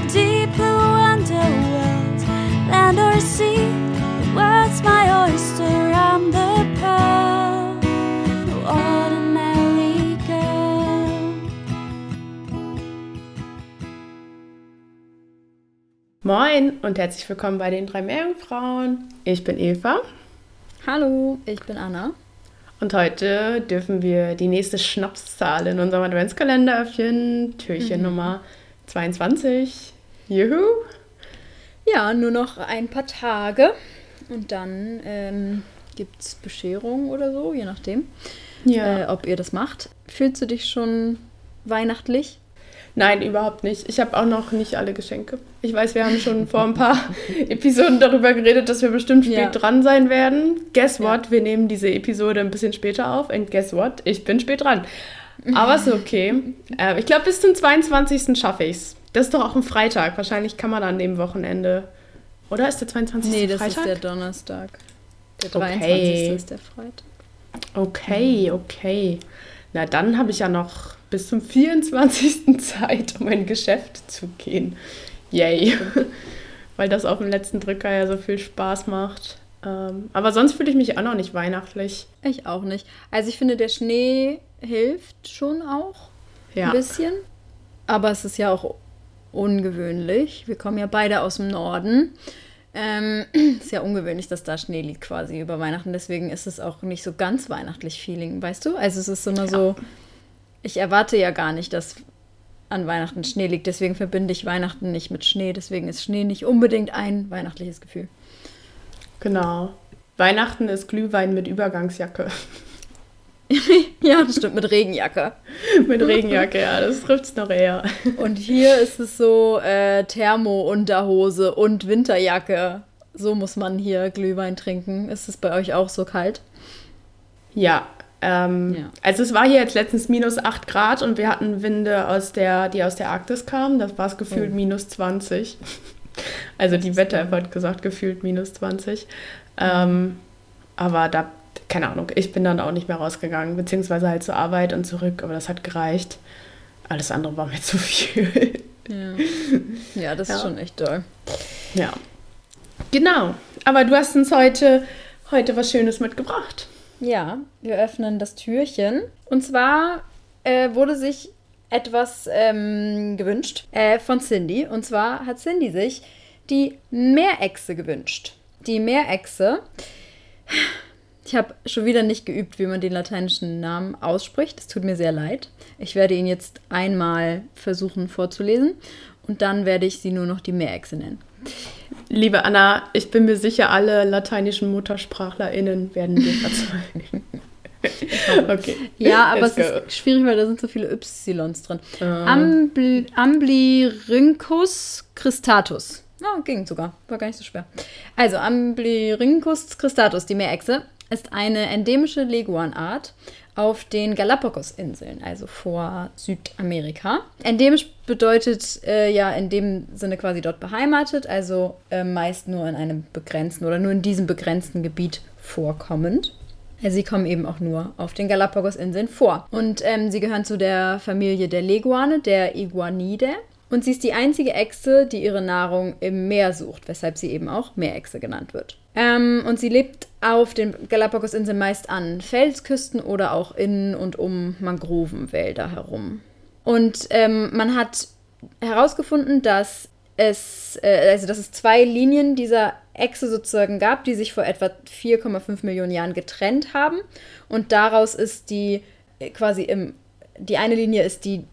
the deep blue underworld, land or sea. The world's my oyster. I'm the pearl, no ordinary girl. Moin und herzlich willkommen bei den drei Meerjungfrauen. Ich bin Eva Hallo, ich bin Anna. und heute dürfen wir die nächste Schnapszahl in unserem Adventskalender öffnen. Türchen Nummer 22. Juhu! Ja, nur noch ein paar Tage und dann ähm, gibt es Bescherung oder so, je nachdem, Ja. äh, ob ihr das macht. Fühlst du dich schon weihnachtlich? Nein, überhaupt nicht. Ich habe auch noch nicht alle Geschenke. Ich weiß, wir haben schon vor ein paar Episoden darüber geredet, dass wir bestimmt spät Ja. dran sein werden. Guess Ja. what? Wir nehmen diese Episode ein bisschen später auf. Und guess what? Ich bin spät dran. Aber ist okay. äh, ich glaube, bis zum 22. schaffe ich es. Das ist doch auch ein Freitag. Wahrscheinlich kann man an dem Wochenende. Oder ist der 22. Nee, das Freitag? ist der Donnerstag. Der Okay. 23. ist der Freitag. Okay, okay. Na, dann habe ich ja noch bis zum 24. Zeit, um ein Geschäft zu gehen. Yay. Weil das auf dem letzten Drücker ja so viel Spaß macht. Ähm, aber sonst fühle ich mich auch noch nicht weihnachtlich. Ich auch nicht. Also ich finde, der Schnee hilft schon auch Ja. ein bisschen. Aber es ist ja auch ungewöhnlich. Wir kommen ja beide aus dem Norden. Ähm, ist ja ungewöhnlich, dass da Schnee liegt quasi über Weihnachten. Deswegen ist es auch nicht so ganz weihnachtlich Feeling, weißt du? Also es ist immer so, ich erwarte ja gar nicht, dass an Weihnachten Schnee liegt. Deswegen verbinde ich Weihnachten nicht mit Schnee. Deswegen ist Schnee nicht unbedingt ein weihnachtliches Gefühl. Genau. Weihnachten ist Glühwein mit Übergangsjacke. ja, das stimmt, mit Regenjacke. mit Regenjacke, ja, das trifft es noch eher. Und hier ist es so äh, Thermo-Unterhose und Winterjacke. So muss man hier Glühwein trinken. Ist es bei euch auch so kalt? Ja, ähm, Ja. also es war hier jetzt letztens minus 8 Grad und wir hatten Winde, aus der, die aus der Arktis kamen. Das war es gefühlt Oh. minus 20. Also die Wetter-App hat gesagt, gefühlt minus 20. Ähm, aber da, keine Ahnung, ich bin dann auch nicht mehr rausgegangen, beziehungsweise halt zur Arbeit und zurück, aber das hat gereicht. Alles andere war mir zu viel. Ja. Ja, das ist Ja. schon echt doll. ja. Genau. Aber du hast uns heute, heute was Schönes mitgebracht. Ja, wir öffnen das Türchen. Und zwar äh, wurde sich etwas ähm, gewünscht äh, von Cindy. Und zwar hat Cindy sich die Meerechse gewünscht. Die Meerechse. Ich habe schon wieder nicht geübt, wie man den lateinischen Namen ausspricht. Es tut mir sehr leid. Ich werde ihn jetzt einmal versuchen vorzulesen und dann werde ich sie nur noch die Meerechse nennen. Liebe Anna, ich bin mir sicher, alle lateinischen MuttersprachlerInnen werden dir verzeihen. okay. Ja, aber Let's es go. ist schwierig, weil da sind so viele Ys drin. Ah. Ambly, Amblyrhynchus cristatus. Oh, ging sogar. War gar nicht so schwer. Also, Amblyrhynchus cristatus, die Meerechse, ist eine endemische Leguanart auf den Galapagos-Inseln, also vor Südamerika. Endemisch bedeutet äh, ja in dem Sinne quasi dort beheimatet, also äh, meist nur in einem begrenzten oder nur in diesem begrenzten Gebiet vorkommend. Also sie kommen eben auch nur auf den Galapagos-Inseln vor. Und ähm, sie gehören zu der Familie der Leguane, der Iguanidae. Und sie ist die einzige Echse, die ihre Nahrung im Meer sucht, weshalb sie eben auch Meerechse genannt wird. Ähm, und sie lebt auf den Galapagos-Inseln meist an Felsküsten oder auch in und um Mangrovenwälder herum. Und ähm, man hat herausgefunden, dass es, äh, also dass es zwei Linien dieser Echse sozusagen gab, die sich vor etwa 4,5 Millionen Jahren getrennt haben. Und daraus ist die äh, quasi im, die eine Linie ist die,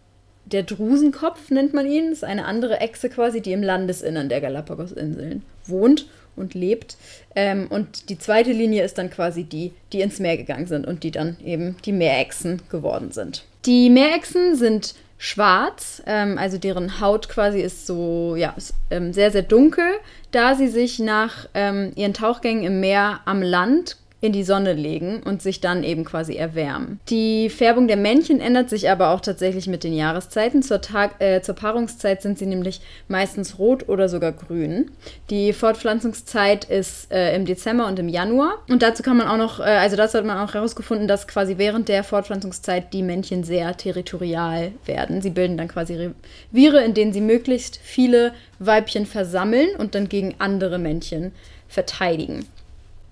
der Drusenkopf, nennt man ihn. Ist eine andere Echse quasi, die im Landesinnern der Galapagos-Inseln wohnt. Und lebt. Ähm, und die zweite Linie ist dann quasi die, die ins Meer gegangen sind und die dann eben die Meerechsen geworden sind. Die Meerechsen sind schwarz, ähm, also deren Haut quasi ist so, ja, ist, ähm, sehr, sehr dunkel, da sie sich nach ähm, ihren Tauchgängen im Meer am Land in die Sonne legen und sich dann eben quasi erwärmen. Die Färbung der Männchen ändert sich aber auch tatsächlich mit den Jahreszeiten. Zur, Tag, äh, zur Paarungszeit sind sie nämlich meistens rot oder sogar grün. Die Fortpflanzungszeit ist äh, im Dezember und im Januar. Und dazu kann man auch noch, äh, also dazu hat man auch herausgefunden, dass quasi während der Fortpflanzungszeit die Männchen sehr territorial werden. Sie bilden dann quasi Reviere, in denen sie möglichst viele Weibchen versammeln und dann gegen andere Männchen verteidigen.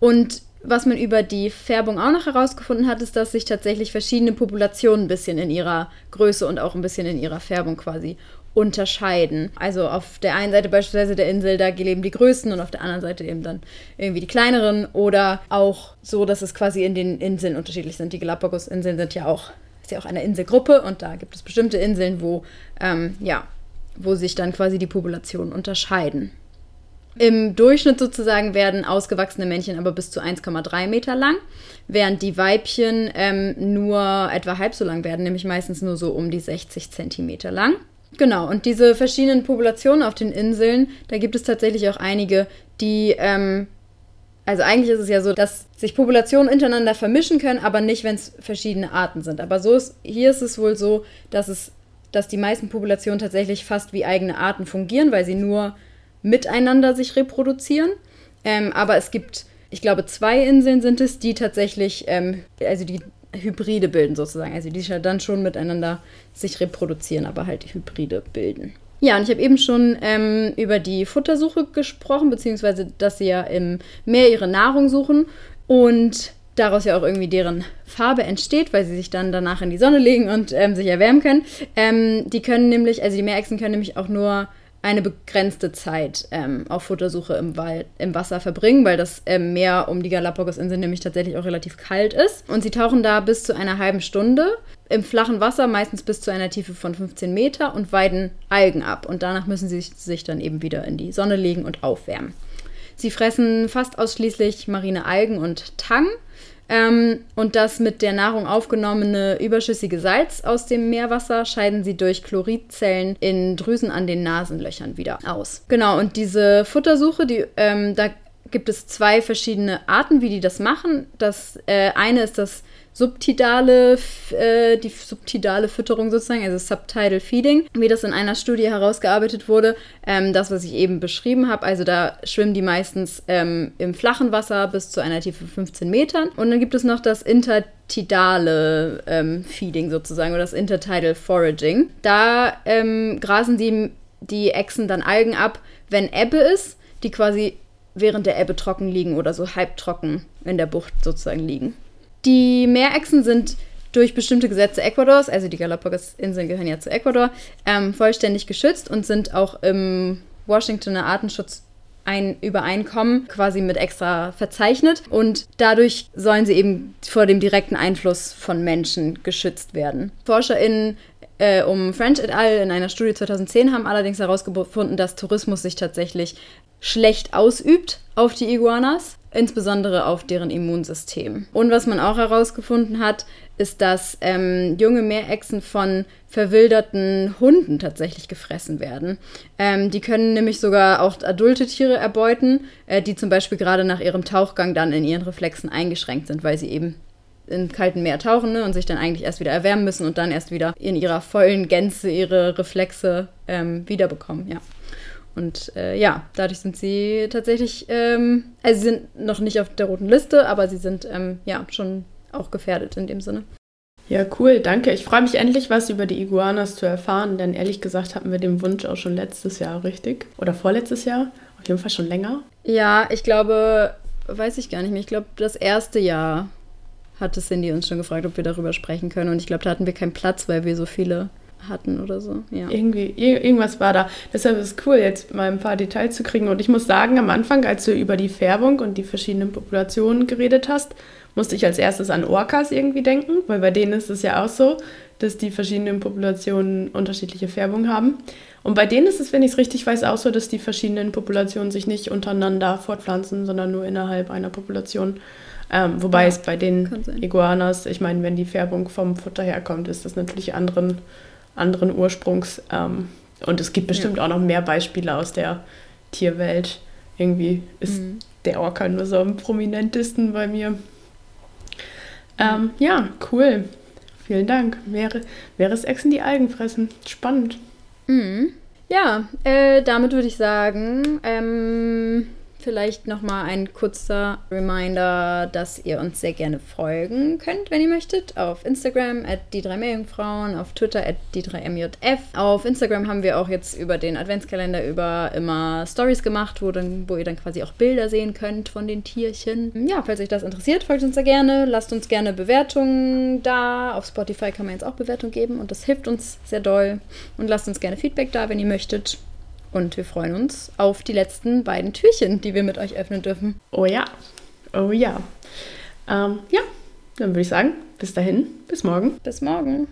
Und was man über die Färbung auch noch herausgefunden hat, ist, dass sich tatsächlich verschiedene Populationen ein bisschen in ihrer Größe und auch ein bisschen in ihrer Färbung quasi unterscheiden. Also auf der einen Seite beispielsweise der Insel, da leben die größten und auf der anderen Seite eben dann irgendwie die kleineren oder auch so, dass es quasi in den Inseln unterschiedlich sind. Die Galapagos-Inseln sind ja auch, ist ja auch eine Inselgruppe und da gibt es bestimmte Inseln, wo, ähm, ja, wo sich dann quasi die Populationen unterscheiden. Im Durchschnitt sozusagen werden ausgewachsene Männchen aber bis zu 1,3 Meter lang, während die Weibchen ähm, nur etwa halb so lang werden, nämlich meistens nur so um die 60 Zentimeter lang. Genau, und diese verschiedenen Populationen auf den Inseln, da gibt es tatsächlich auch einige, die, ähm, also eigentlich ist es ja so, dass sich Populationen untereinander vermischen können, aber nicht, wenn es verschiedene Arten sind. Aber so ist, hier ist es wohl so, dass es, dass die meisten Populationen tatsächlich fast wie eigene Arten fungieren, weil sie nur miteinander sich reproduzieren. Ähm, aber es gibt, ich glaube, zwei Inseln sind es, die tatsächlich, ähm, also die Hybride bilden sozusagen. Also die dann schon miteinander sich reproduzieren, aber halt Hybride bilden. Ja, und ich habe eben schon ähm, über die Futtersuche gesprochen, beziehungsweise dass sie ja im Meer ihre Nahrung suchen und daraus ja auch irgendwie deren Farbe entsteht, weil sie sich dann danach in die Sonne legen und ähm, sich erwärmen können. Ähm, die können nämlich, also die Meerechsen können nämlich auch nur eine begrenzte Zeit ähm, auf Futtersuche im, Wald, im Wasser verbringen, weil das ähm, Meer um die Galapagos-Inseln nämlich tatsächlich auch relativ kalt ist. Und sie tauchen da bis zu einer halben Stunde im flachen Wasser, meistens bis zu einer Tiefe von 15 Meter und weiden Algen ab. Und danach müssen sie sich dann eben wieder in die Sonne legen und aufwärmen. Sie fressen fast ausschließlich marine Algen und Tang ähm, und das mit der Nahrung aufgenommene überschüssige Salz aus dem Meerwasser scheiden sie durch Chloridzellen in Drüsen an den Nasenlöchern wieder aus. Genau, und diese Futtersuche, die, ähm, da gibt es zwei verschiedene Arten, wie die das machen. Das äh, eine ist das subtidale, äh, die subtidale Fütterung sozusagen, also Subtidal Feeding, wie das in einer Studie herausgearbeitet wurde. Ähm, das, was ich eben beschrieben habe, also da schwimmen die meistens ähm, im flachen Wasser bis zu einer Tiefe von 15 Metern. Und dann gibt es noch das intertidale ähm, Feeding sozusagen oder das Intertidal Foraging. Da ähm, grasen die, die Echsen dann Algen ab, wenn Ebbe ist, die quasi während der Ebbe trocken liegen oder so halbtrocken in der Bucht sozusagen liegen. Die Meerechsen sind durch bestimmte Gesetze Ecuadors, also die Galapagos-Inseln gehören ja zu Ecuador, ähm, vollständig geschützt und sind auch im Washingtoner Artenschutz ein Übereinkommen quasi mit extra verzeichnet und dadurch sollen sie eben vor dem direkten Einfluss von Menschen geschützt werden. ForscherInnen äh, um French et al. in einer Studie 2010 haben allerdings herausgefunden, dass Tourismus sich tatsächlich schlecht ausübt auf die Iguanas insbesondere auf deren Immunsystem. Und was man auch herausgefunden hat, ist, dass ähm, junge Meerechsen von verwilderten Hunden tatsächlich gefressen werden. Ähm, die können nämlich sogar auch adulte Tiere erbeuten, äh, die zum Beispiel gerade nach ihrem Tauchgang dann in ihren Reflexen eingeschränkt sind, weil sie eben im kalten Meer tauchen ne, und sich dann eigentlich erst wieder erwärmen müssen und dann erst wieder in ihrer vollen Gänze ihre Reflexe ähm, wiederbekommen. Ja. Und äh, ja, dadurch sind sie tatsächlich, ähm, also sie sind noch nicht auf der roten Liste, aber sie sind ähm, ja schon auch gefährdet in dem Sinne. Ja, cool, danke. Ich freue mich endlich, was über die Iguanas zu erfahren, denn ehrlich gesagt hatten wir den Wunsch auch schon letztes Jahr, richtig? Oder vorletztes Jahr? Auf jeden Fall schon länger. Ja, ich glaube, weiß ich gar nicht mehr. Ich glaube, das erste Jahr hatte Cindy uns schon gefragt, ob wir darüber sprechen können. Und ich glaube, da hatten wir keinen Platz, weil wir so viele hatten oder so. Ja. Irgendwie, irgendwas war da. Deshalb ist es cool, jetzt mal ein paar Details zu kriegen. Und ich muss sagen, am Anfang, als du über die Färbung und die verschiedenen Populationen geredet hast, musste ich als erstes an Orcas irgendwie denken, weil bei denen ist es ja auch so, dass die verschiedenen Populationen unterschiedliche Färbung haben. Und bei denen ist es, wenn ich es richtig weiß, auch so, dass die verschiedenen Populationen sich nicht untereinander fortpflanzen, sondern nur innerhalb einer Population. Ähm, wobei Ja, es bei den. Iguanas, ich meine, wenn die Färbung vom Futter herkommt, ist das natürlich anderen, anderen Ursprungs. Ähm, und es gibt bestimmt auch noch mehr Beispiele aus der Tierwelt. Irgendwie ist Mhm. der Orca nur so am prominentesten bei mir. Ähm, ja, cool. Vielen Dank. Wäre, wäre es Echsen, die Algen fressen? Spannend. Mhm. Ja, äh, damit würde ich sagen, ähm, vielleicht nochmal ein kurzer Reminder, dass ihr uns sehr gerne folgen könnt, wenn ihr möchtet. Auf Instagram at die drei Meerjungfrauen, auf Twitter at die drei MJF. Auf Instagram haben wir auch jetzt über den Adventskalender über immer Stories gemacht, wo, dann, wo ihr dann quasi auch Bilder sehen könnt von den Tierchen. Ja, falls euch das interessiert, folgt uns da gerne. Lasst uns gerne Bewertungen da. Auf Spotify kann man jetzt auch Bewertungen geben und das hilft uns sehr doll. Und lasst uns gerne Feedback da, wenn ihr möchtet. Und wir freuen uns auf die letzten beiden Türchen, die wir mit euch öffnen dürfen. Oh ja. Oh ja. Ähm, ja, dann würde ich sagen, bis dahin, bis morgen. Bis morgen.